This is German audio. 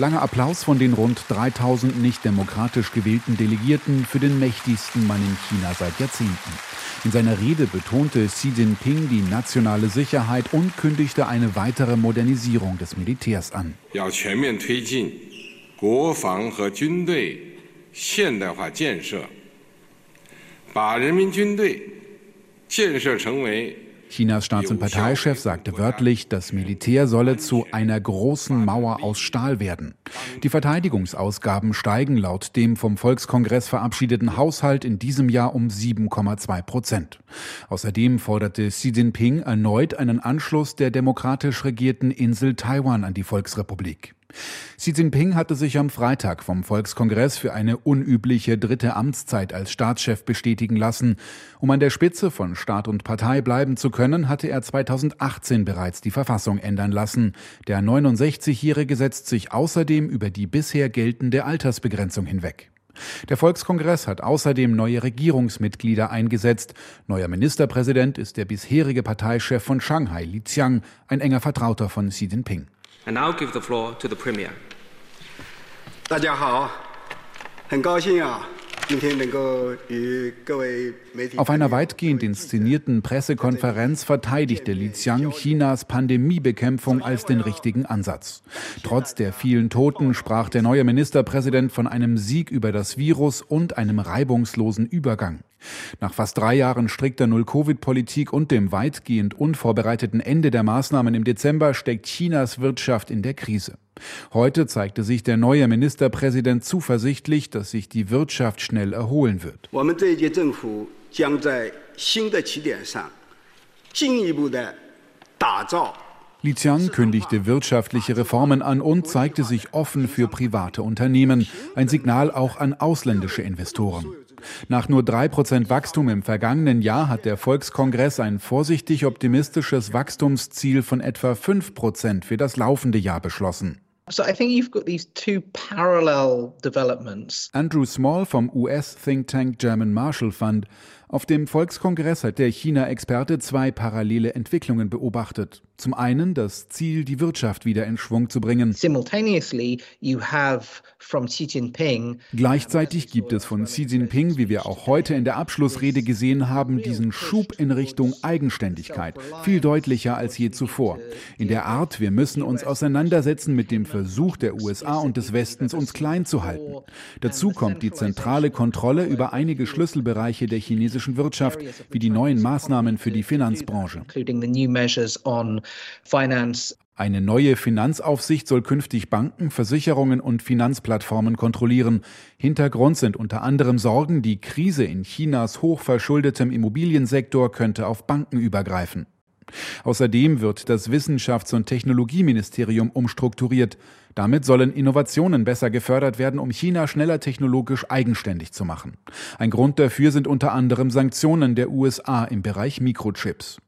Langer Applaus von den rund 3000 nicht demokratisch gewählten Delegierten für den mächtigsten Mann in China seit Jahrzehnten. In seiner Rede betonte Xi Jinping die nationale Sicherheit und kündigte eine weitere Modernisierung des Militärs an. 要 Chinas Staats- und Parteichef sagte wörtlich, das Militär solle zu einer großen Mauer aus Stahl werden. Die Verteidigungsausgaben steigen laut dem vom Volkskongress verabschiedeten Haushalt in diesem Jahr um 7,2 Prozent. Außerdem forderte Xi Jinping erneut einen Anschluss der demokratisch regierten Insel Taiwan an die Volksrepublik. Xi Jinping hatte sich am Freitag vom Volkskongress für eine unübliche dritte Amtszeit als Staatschef bestätigen lassen. Um an der Spitze von Staat und Partei bleiben zu können, hatte er 2018 bereits die Verfassung ändern lassen. Der 69-Jährige setzt sich außerdem über die bisher geltende Altersbegrenzung hinweg. Der Volkskongress hat außerdem neue Regierungsmitglieder eingesetzt. Neuer Ministerpräsident ist der bisherige Parteichef von Shanghai, Li Qiang, ein enger Vertrauter von Xi Jinping. And now give the floor to the Premier. 大家好，很高兴啊，今天能够与各位媒体。 Auf einer weitgehend inszenierten Pressekonferenz verteidigte Li Qiang Chinas Pandemiebekämpfung als den richtigen Ansatz. Trotz der vielen Toten sprach der neue Ministerpräsident von einem Sieg über das Virus und einem reibungslosen Übergang. Nach fast drei Jahren strikter Null-Covid-Politik und dem weitgehend unvorbereiteten Ende der Maßnahmen im Dezember steckt Chinas Wirtschaft in der Krise. Heute zeigte sich der neue Ministerpräsident zuversichtlich, dass sich die Wirtschaft schnell erholen wird. 我 Li Qiang kündigte wirtschaftliche Reformen an und zeigte sich offen für private Unternehmen, ein Signal auch an ausländische Investoren. Nach nur 3% Wachstum im vergangenen Jahr hat der Volkskongress ein vorsichtig optimistisches Wachstumsziel von etwa 5% für das laufende Jahr beschlossen. Andrew Small vom US Think Tank German Marshall Fund. Auf dem Volkskongress hat der China-Experte zwei parallele Entwicklungen beobachtet. Zum einen das Ziel, die Wirtschaft wieder in Schwung zu bringen. Simultaneously, you have from Xi Jinping Gleichzeitig gibt es von Xi Jinping, wie wir auch heute in der Abschlussrede gesehen haben, diesen Schub in Richtung Eigenständigkeit, viel deutlicher als je zuvor. In der Art, wir müssen uns auseinandersetzen mit dem Versuch der USA und des Westens, uns klein zu halten. Dazu kommt die zentrale Kontrolle über einige Schlüsselbereiche der chinesischen Wirtschaft, wie die neuen Maßnahmen für die Finanzbranche. on finance Eine neue Finanzaufsicht soll künftig Banken, Versicherungen und Finanzplattformen kontrollieren. Hintergrund sind unter anderem Sorgen, die Krise in Chinas hochverschuldetem Immobiliensektor könnte auf Banken übergreifen. Außerdem wird das Wissenschafts- und Technologieministerium umstrukturiert. Damit sollen Innovationen besser gefördert werden, um China schneller technologisch eigenständig zu machen. Ein Grund dafür sind unter anderem Sanktionen der USA im Bereich Mikrochips.